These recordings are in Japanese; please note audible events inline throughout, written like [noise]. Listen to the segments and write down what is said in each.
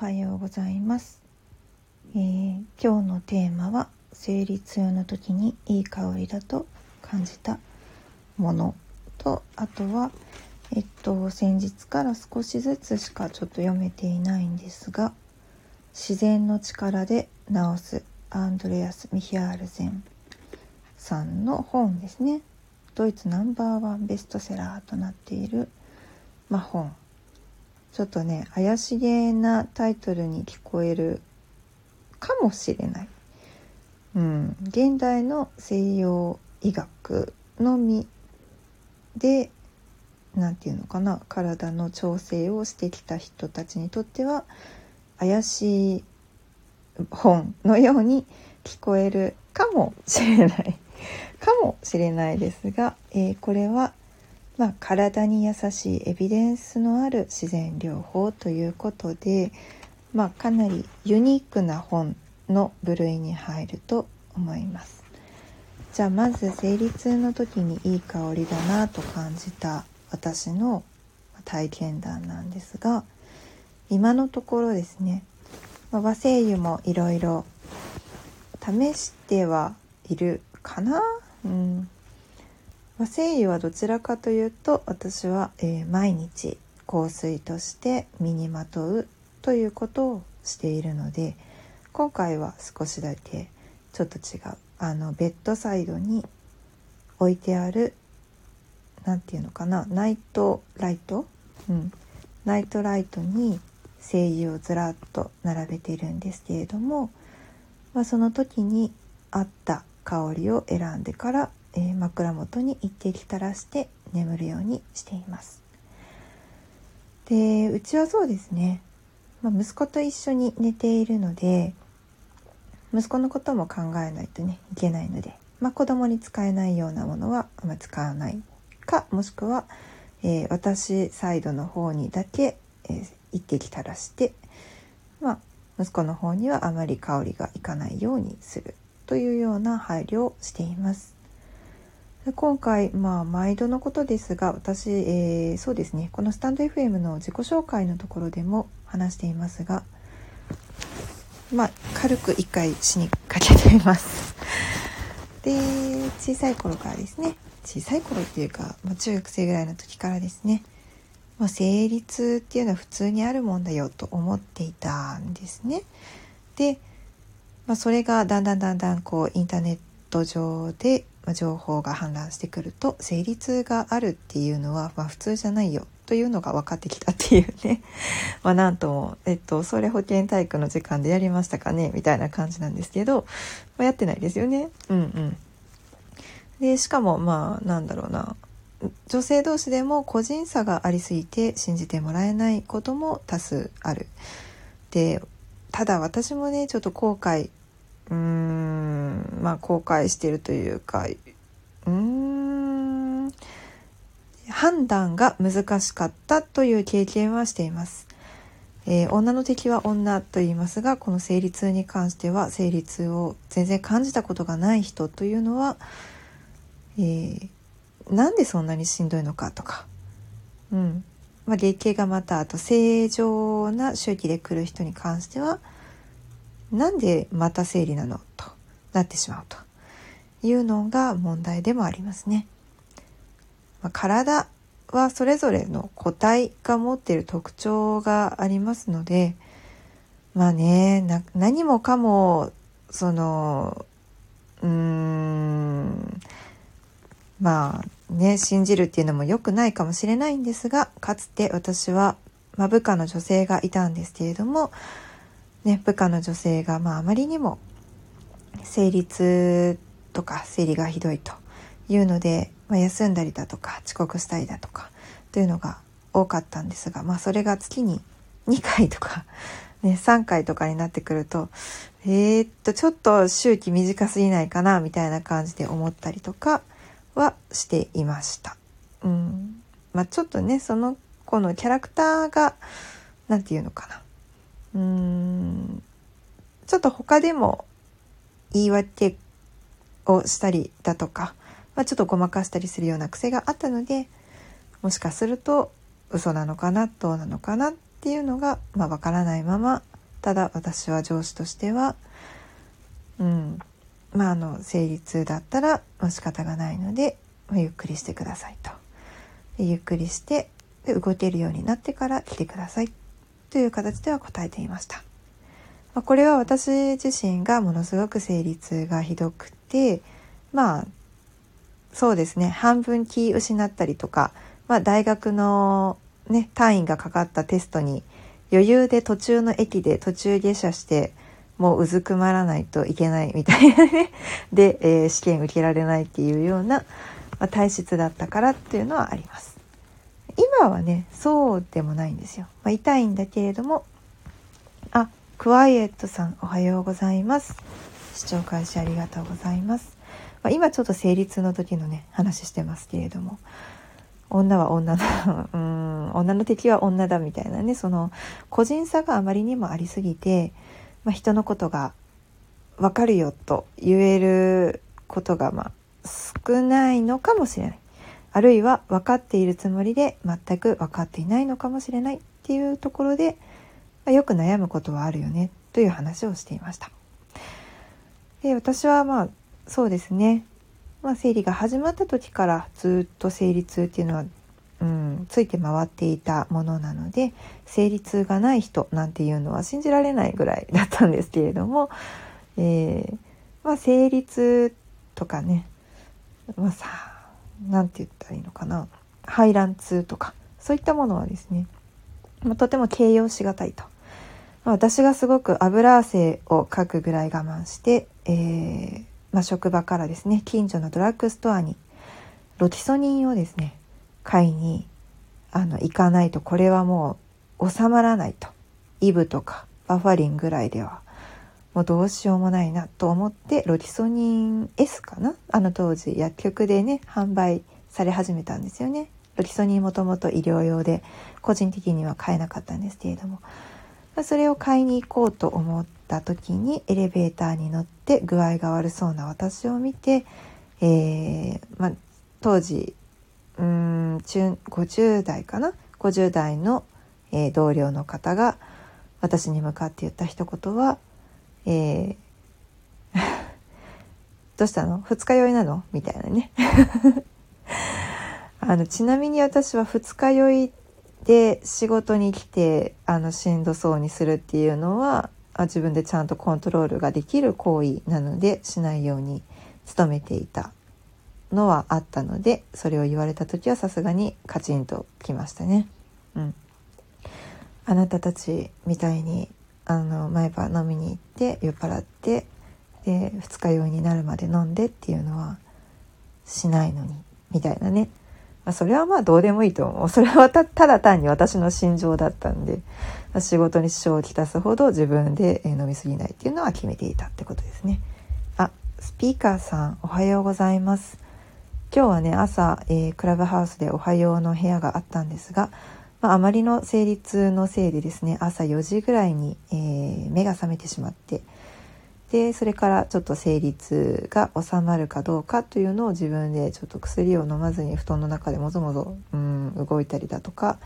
はようございます、えー、今日のテーマは生理痛の時にいい香りだと感じたものとあとはえっと先日から少しずつしかちょっと読めていないんですが「自然の力で治す」アンドレアス・ミヒアールゼンさんの本ですね。ドイツナンバーワンベストセラーとなっている、まあ、本。ちょっとね怪しげなタイトルに聞こえるかもしれない、うん、現代の西洋医学のみで何て言うのかな。体の調整をしてきた人たちにとっては怪しい本のように聞こえるかもしれない。かもしれないですが、えー、これはまあ、体に優しいエビデンスのある自然療法ということで、まあ、かなりユニークな本の部類に入ると思います。じゃあまず生理痛の時にいい香りだなと感じた私の体験談なんですが今のところですね、ま、和精油もいろいろ試してはいるかな、うん、まあ、精油はどちらかというと私は、えー、毎日香水として身にまとうということをしているので今回は少しだけちょっと違うあのベッドサイドに置いてある何て言うのかなナイトライト、うん、ナイトライトに精油をずらっと並べているんですけれども、まあ、その時に合った香りを選んでからえ、枕元に一滴垂らして眠るようにしていますでうちはそうですね、まあ、息子と一緒に寝ているので息子のことも考えないとねいけないので、まあ、子供に使えないようなものはあ、ま、使わないかもしくは、えー、私サイドの方にだけ、えー、一滴垂らして、まあ、息子の方にはあまり香りがいかないようにするというような配慮をしています。今回、まあ、毎度のことですが私、えー、そうですねこのスタンド FM の自己紹介のところでも話していますが、まあ、軽く1回死にかけています。で小さい頃からですね小さい頃っていうか、まあ、中学生ぐらいの時からですね、まあ、生理痛っていうのは普通にあるもんだよと思っていたんですね。で、まあ、それがだんだんだんだんこうインターネット上で情報が氾濫してくると生理痛があるっていうのは、まあ、普通じゃないよ。というのが分かってきたっていうね。[laughs] まなんとも、えっと、それ保健体育の時間でやりましたかね？みたいな感じなんですけど、まあ、やってないですよね。うんうん、でしかもまあなんだろうな。女性同士でも個人差がありすぎて信じてもらえないことも多数ある。でただ私もねちょっと後悔うーんまあ後悔してるというかうーん判断が難しかったという経験はしています。えー、女の敵は女と言いますがこの生理痛に関しては生理痛を全然感じたことがない人というのは、えー、なんでそんなにしんどいのかとか、うんまあ、月経がまたあと正常な周期で来る人に関してはなんでまた生理なの？となってしまうというのが問題でもありますね。まあ、体はそれぞれの個体が持っている特徴がありますのでまあね何もかもそのうーんまあね信じるっていうのも良くないかもしれないんですがかつて私は、まあ、部下の女性がいたんですけれどもね、部下の女性が、まあ、あまりにも生理痛とか生理がひどいというので、まあ、休んだりだとか遅刻したりだとかというのが多かったんですが、まあ、それが月に2回とか、[laughs] ね、3回とかになってくるとえー、っとちょっと周期短すぎないかなみたいな感じで思ったりとかはしていました。うんまあ、ちょっとねその子のキャラクターが何て言うのかなうーん。ちょっと他でも言い訳をしたりだとか、まあ、ちょっとごまかしたりするような癖があったのでもしかすると嘘なのかなどうなのかなっていうのが、まあ、分からないままただ私は上司としてはうん。まああの生理痛だったら、まあ、仕方がないので、まあ、ゆっくりしてくださいと。ゆっくりして動けるようになってから来てください。という形では答えていました、ま、これは私自身がものすごく生理痛がひどくてまあそうですね。半分気失ったりとか、まあ、大学のね単位がかかったテストに余裕で途中の駅で途中下車してもううずくまらないといけないみたいなね。で、えー、試験受けられないっていうような、まあ、体質だったからっていうのはあります。今はねそうでもないんですよ、まあ、痛いんだけれども。あクワイエットさんおはようございます。視聴開始ありがとうございます、まあ、今ちょっと生理痛の時のね話してますけれども。女は女の [laughs] うん女の敵は女だみたいなねその個人差があまりにもありすぎて、まあ、人のことが分かるよと言えることがまあ少ないのかもしれない。あるいは分かっているつもりで全く分かっていないのかもしれないっていうところで、まあ、よく悩むことはあるよねという話をしていました。で私はまあそうですねまあ、生理が始まった時からずっと生理痛っていうのは、うん、ついて回っていたものなので生理痛がない人なんていうのは信じられないぐらいだったんですけれども、えー、まあ、生理痛とかね、まあ、さ何て言ったらいいのかな排卵痛とかそういったものはですね、ま、とても形容しがたいと。私がすごく油汗をかくぐらい我慢して、えーまあ、職場からですね近所のドラッグストアにロティソニンをですね買いにあの行かないとこれはもう収まらないとイブとかバファリンぐらいではもうどうしようもないなと思ってロティソニン S かな？あの当時薬局でね販売され始めたんですよね。ロティソニンもともと医療用で個人的には買えなかったんですけれども。それを買いに行こうと思った時にエレベーターに乗って具合が悪そうな私を見て、えー、ま当時うん中50代かな？50代の、えー、同僚の方が私に向かって言った一言は「えー、[laughs] どうしたの？二日酔いなの?」みたいなね [laughs] あのちなみに私は二日酔いで仕事に来てあのしんどそうにするっていうのは自分でちゃんとコントロールができる行為なのでしないように努めていたのはあったのでそれを言われた時はさすがにカチンときましたね。うん、あなたたちみたいにあの毎晩飲みに行って酔っ払ってで二日酔いになるまで飲んでっていうのはしないのにみたいなねまあ、それはまあどうでもいいと思う。[laughs] それはただ単に私の心情だったんで、ま仕事に支障をきたすほど自分で飲み過ぎないっていうのは決めていたってことですね。あ、スピーカーさんおはようございます。今日はね、朝、えー、クラブハウスでおはようの部屋があったんですが、まあ、あまりの生理痛のせいでですね、朝4時ぐらいに、えー、目が覚めてしまって、でそれからちょっと生理痛が収まるかどうかというのを自分でちょっと薬を飲まずに布団の中でもぞもぞ、うん、動いたりだとか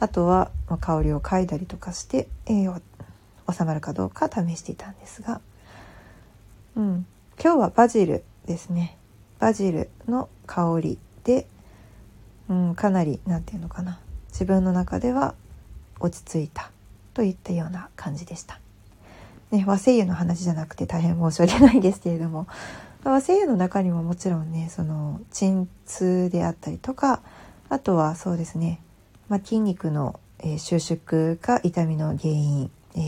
あとは香りを嗅いだりとかして、えー、収まるかどうか試していたんですが、うん、今日はバジルですね。バジルの香りで、うん、かなり何て言うのかな。自分の中では落ち着いたといったような感じでした。ね、和製油の話じゃなくて大変申し訳ないですけれども和製油の中にももちろんねその鎮痛であったりとかあとはそうですね、まあ、筋肉の、えー、収縮が痛みの原因、え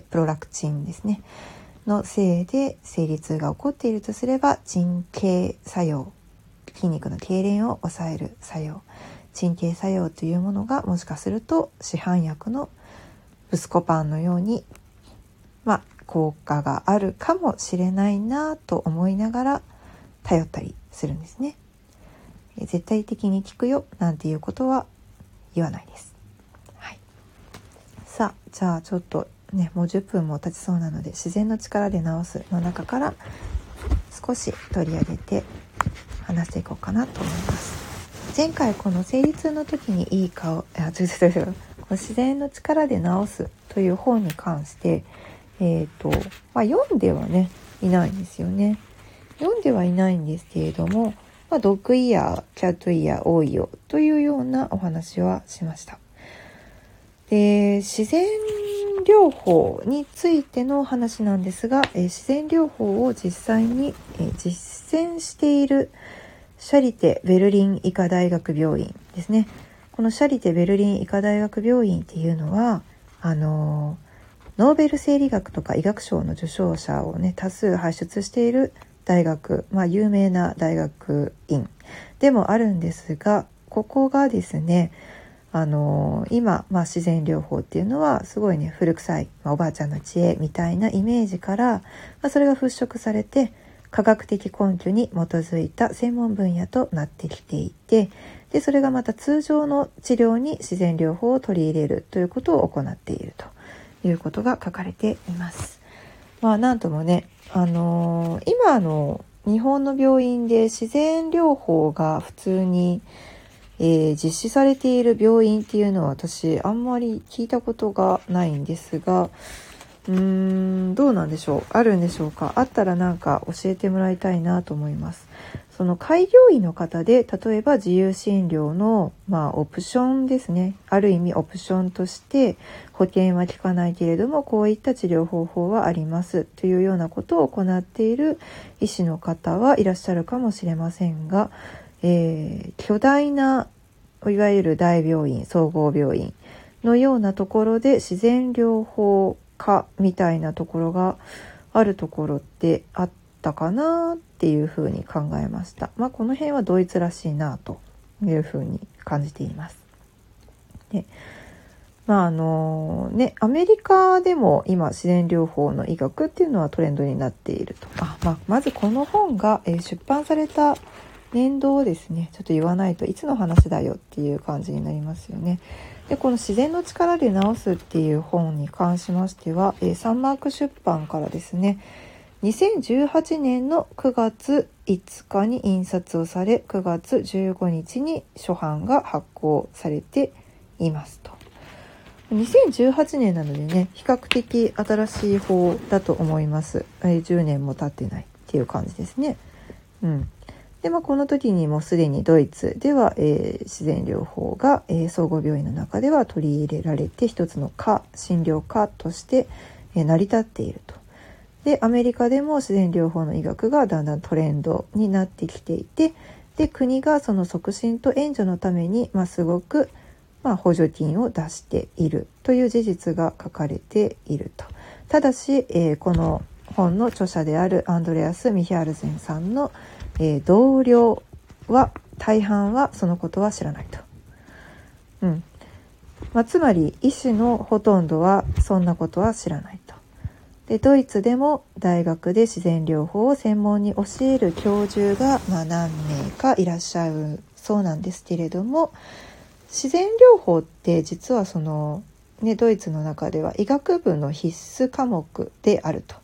ー、プロラクチンですねのせいで生理痛が起こっているとすれば鎮経作用筋肉の痙攣を抑える作用鎮経作用というものがもしかすると市販薬のブスコパンのようにまあ、効果があるかもしれないなと思いながら頼ったりするんですね。絶対的に効くよなんていうことは言わないです。はい、さあじゃあちょっとねもう10分も経ちそうなので自然の力で治すの中から少し取り上げて話していこうかなと思います。前回この生理痛の時にいい顔あ違う違う違う自然の力で治すという本に関して、えーとまあ、読んではねいないんですよね。読んではいないんですけれども、まあ、ドッグイヤーキャットイヤー多いよというようなお話はしました。で自然療法についての話なんですが、え自然療法を実際に、え実践しているシャリテ・ベルリン医科大学病院ですね。このシャリテ・ベルリン医科大学病院っていうのは、あのノーベル生理学とか医学賞の受賞者をね、多数輩出している大学、まあ有名な大学院でもあるんですが、ここがですね、あの今、まあ、自然療法っていうのはすごいね古臭い、まあ、おばあちゃんの知恵みたいなイメージから、まあ、それが払拭されて科学的根拠に基づいた専門分野となってきていてでそれがまた通常の治療に自然療法を取り入れるということを行っているということが書かれています。まあ、なんともね、あのー、今の日本の病院で自然療法が普通に、えー、実施されている病院っていうのは私あんまり聞いたことがないんですがうーんどうなんでしょう。あるんでしょうか。あったらなんか教えてもらいたいなと思います。その開業医の方で例えば自由診療のまあオプションですね。ある意味オプションとして保険は効かないけれどもこういった治療方法はあります。というようなことを行っている医師の方はいらっしゃるかもしれませんが、えー、巨大ないわゆる大病院総合病院のようなところで自然療法かみたいなところがあるところってあったかなっていうふうに考えました。まあ、この辺はドイツらしいなというふうに感じています。でまああのね、アメリカでも今自然療法の医学っていうのはトレンドになっていると。あまあ、まずこの本が、え、出版された年度をですねちょっと言わないといつの話だよっていう感じになりますよね。でこの「自然の力で治す」っていう本に関しましては、えー、サンマーク出版からですね2018年の9月5日に印刷をされ9月15日に初版が発行されていますと。2018年なのでね比較的新しい方だと思います、え、10年も経ってないっていう感じですねうんで、まあ、この時にもすでにドイツでは、えー、自然療法が、えー、総合病院の中では取り入れられて一つの科診療科として、えー、成り立っていると。でアメリカでも自然療法の医学がだんだんトレンドになってきていてで国がその促進と援助のために、まあ、すごく、まあ、補助金を出しているという事実が書かれていると。ただし、えー、この本の著者であるアンドレアス・ミヒャルゼンさんの「えー、同僚は大半はそのことは知らないと。うんまあ、つまり医師のほとんどはそんなことは知らないと。でドイツでも大学で自然療法を専門に教える教授が、まあ、何名かいらっしゃるそうなんですけれども自然療法って実はその、ね、ドイツの中では医学部の必須科目であると。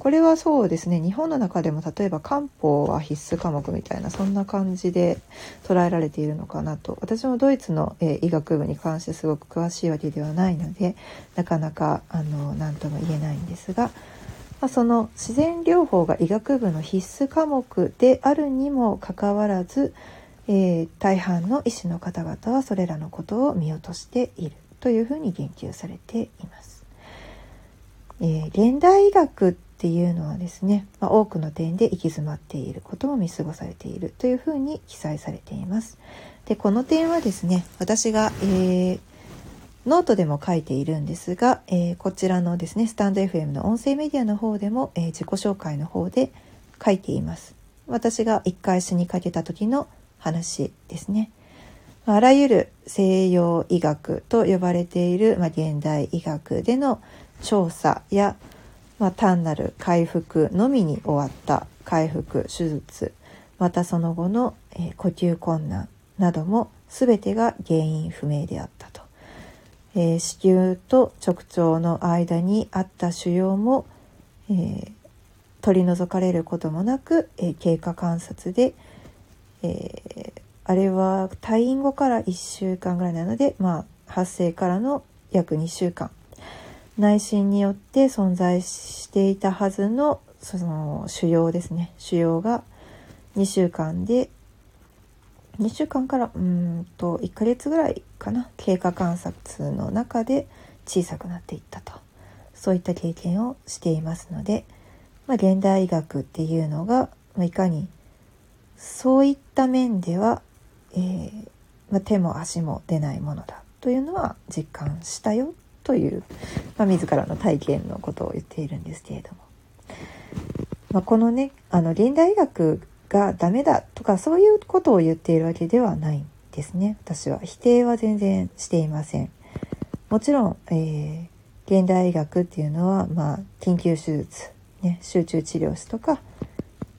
これはそうですね日本の中でも例えば漢方は必須科目みたいなそんな感じで捉えられているのかなと私もドイツの、えー、医学部に関してすごく詳しいわけではないのでなかなかあの何とも言えないんですが、まあ、その自然療法が医学部の必須科目であるにもかかわらず、えー、大半の医師の方々はそれらのことを見落としているというふうに言及されています。えー、現代医学ってていうのはですね、まあ、多くの点で行き詰まっていることも見過ごされているというふうに記載されています。でこの点はですね私が、えー、ノートでも書いているんですが、えー、こちらのですねスタンド FM の音声メディアの方でも、えー、自己紹介の方で書いています。私が一回死にかけた時の話ですね。あらゆる西洋医学と呼ばれている、まあ、現代医学での調査やまあ、単なる回復のみに終わった回復手術。またその後の、えー、呼吸困難なども全てが原因不明であったと、えー、子宮と直腸の間にあった腫瘍も、えー、取り除かれることもなく、え経過観察で、えあれは退院後から1週間ぐらいなのでまあ発生からの約2週間。内心によって存在していたはずのその腫瘍ですね。腫瘍が2週間で2週間からうんと1ヶ月ぐらいかな。経過観察の中で小さくなっていったと。そういった経験をしていますので、まあ、現代医学っていうのが、まあ、いかにそういった面では、えー、まあ、手も足も出ないものだというのは実感したよ。という、まあ、自らの体験のことを言っているんですけれども、まあ、このねあの現代医学がダメだとかそういうことを言っているわけではないんですね。私は。否定は全然していません。もちろん、えー、現代医学っていうのは、まあ、緊急手術、ね、集中治療室とか、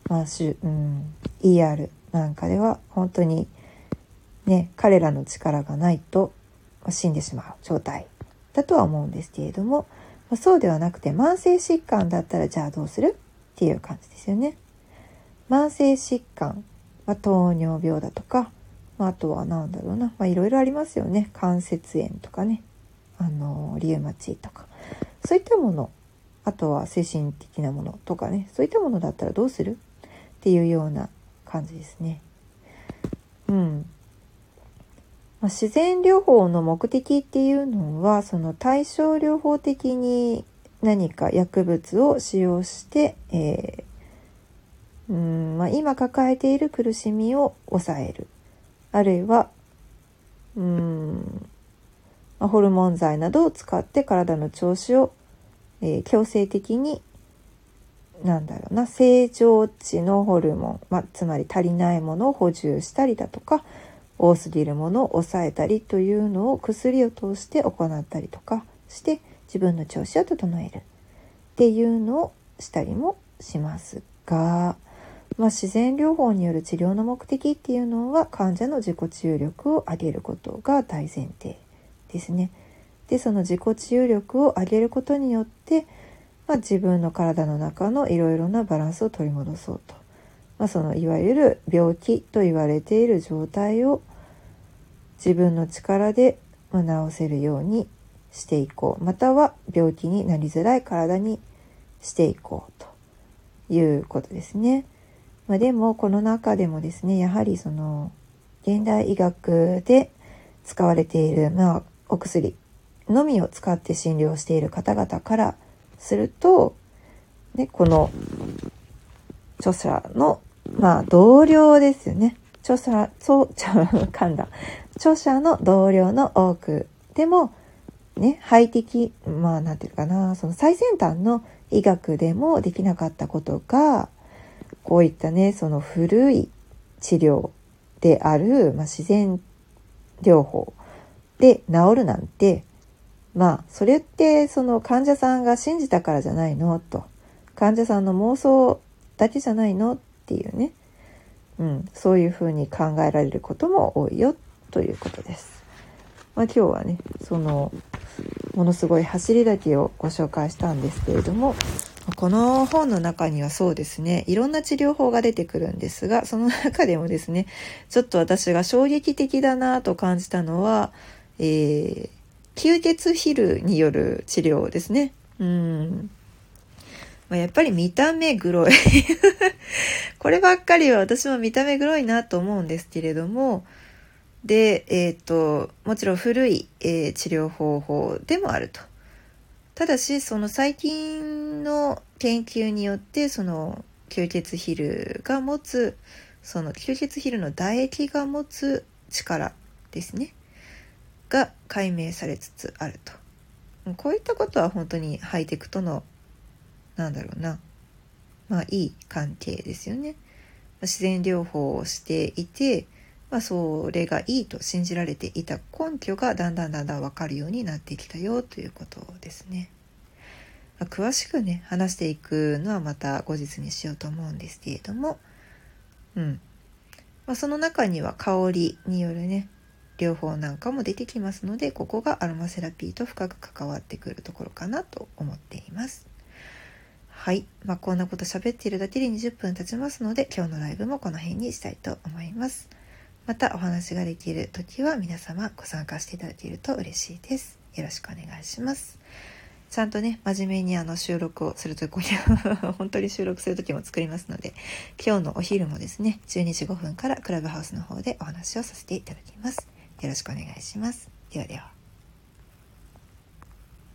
まあしうん、ER なんかでは本当にね彼らの力がないと死んでしまう状態。だとは思うんですけれどもまそうではなくて慢性疾患だったらじゃあどうするっていう感じですよね。慢性疾患、まあ、糖尿病だとか、まあ、あとは何だろうな、まあ、いろいろありますよね関節炎とかねあのリウマチとかそういったものあとは精神的なものとかねそういったものだったらどうするっていうような感じですね。うん。ま、自然療法の目的っていうのはその対症療法的に何か薬物を使用して、えうんまあ、今抱えている苦しみを抑える。あるいはうん、まあ、ホルモン剤などを使って体の調子を、えー、強制的になんだろうな正常値のホルモン、まあ、つまり足りないものを補充したりだとか多すぎるものを抑えたりというのを薬を通して行ったりとかして自分の調子を整えるっていうのをしたりもしますが。まあ、自然療法による治療の目的っていうのは患者の自己治癒力を上げることが大前提ですね。でその自己治癒力を上げることによって、まあ、自分の体の中のいろいろなバランスを取り戻そうと、まあ、そのいわゆる病気と言われている状態を自分の力で治せるようにしていこうまたは病気になりづらい体にしていこうということですね。まあ、でもこの中でもですねやはりその現代医学で使われている、まあ、お薬のみを使って診療している方々からすると、ね、この著者の、まあ、同僚ですよね。著者、そう、ちゃ噛んだ。著者の同僚の多くでも、ね、ハイテキ、まあ、なんていうかな、その最先端の医学でもできなかったことが、こういったねその古い治療である、まあ、自然療法で治るなんてまあそれってその患者さんが信じたからじゃないのと。患者さんの妄想だけじゃないのっていうね、うん、そういうふうに考えられることも多いよ。っということです。まあ、今日はねそのものすごい走りだけをご紹介したんですけれどもこの本の中にはそうですね、いろんな治療法が出てくるんですが、その中でもですね、ちょっと私が衝撃的だなと感じたのは、えー、吸血ヒルによる治療ですね。うん。まあ、やっぱり見た目黒い [laughs] こればっかりは私も見た目黒いなと思うんですけれども、で、えっ、ー、と、もちろん古い、えー、治療方法でもあると。ただしその最近の研究によってその吸血ヒルが持つその吸血ヒルの唾液が持つ力ですね。が解明されつつあると。こういったことは本当にハイテクとのなんだろうな。まあいい関係ですよね。自然療法をしていてまあ、それがいいと信じられていた根拠がだんだんだんだん分かるようになってきたよということですね。まあ、詳しくね話していくのはまた後日にしようと思うんですけれども、うんまあ、その中には香りによるね療法なんかも出てきますのでここがアロマセラピーと深く関わってくるところかなと思っています。はい。まあ、こんなこと喋っているだけで20分経ちますので今日のライブもこの辺にしたいと思います。またお話ができる時は皆様ご参加していただけると嬉しいです。よろしくお願いします。ちゃんとね、真面目にあの収録をするときに本当に収録する時も作りますので、今日のお昼もですね、12時5分からクラブハウスの方でお話をさせていただきます。よろしくお願いします。ではでは。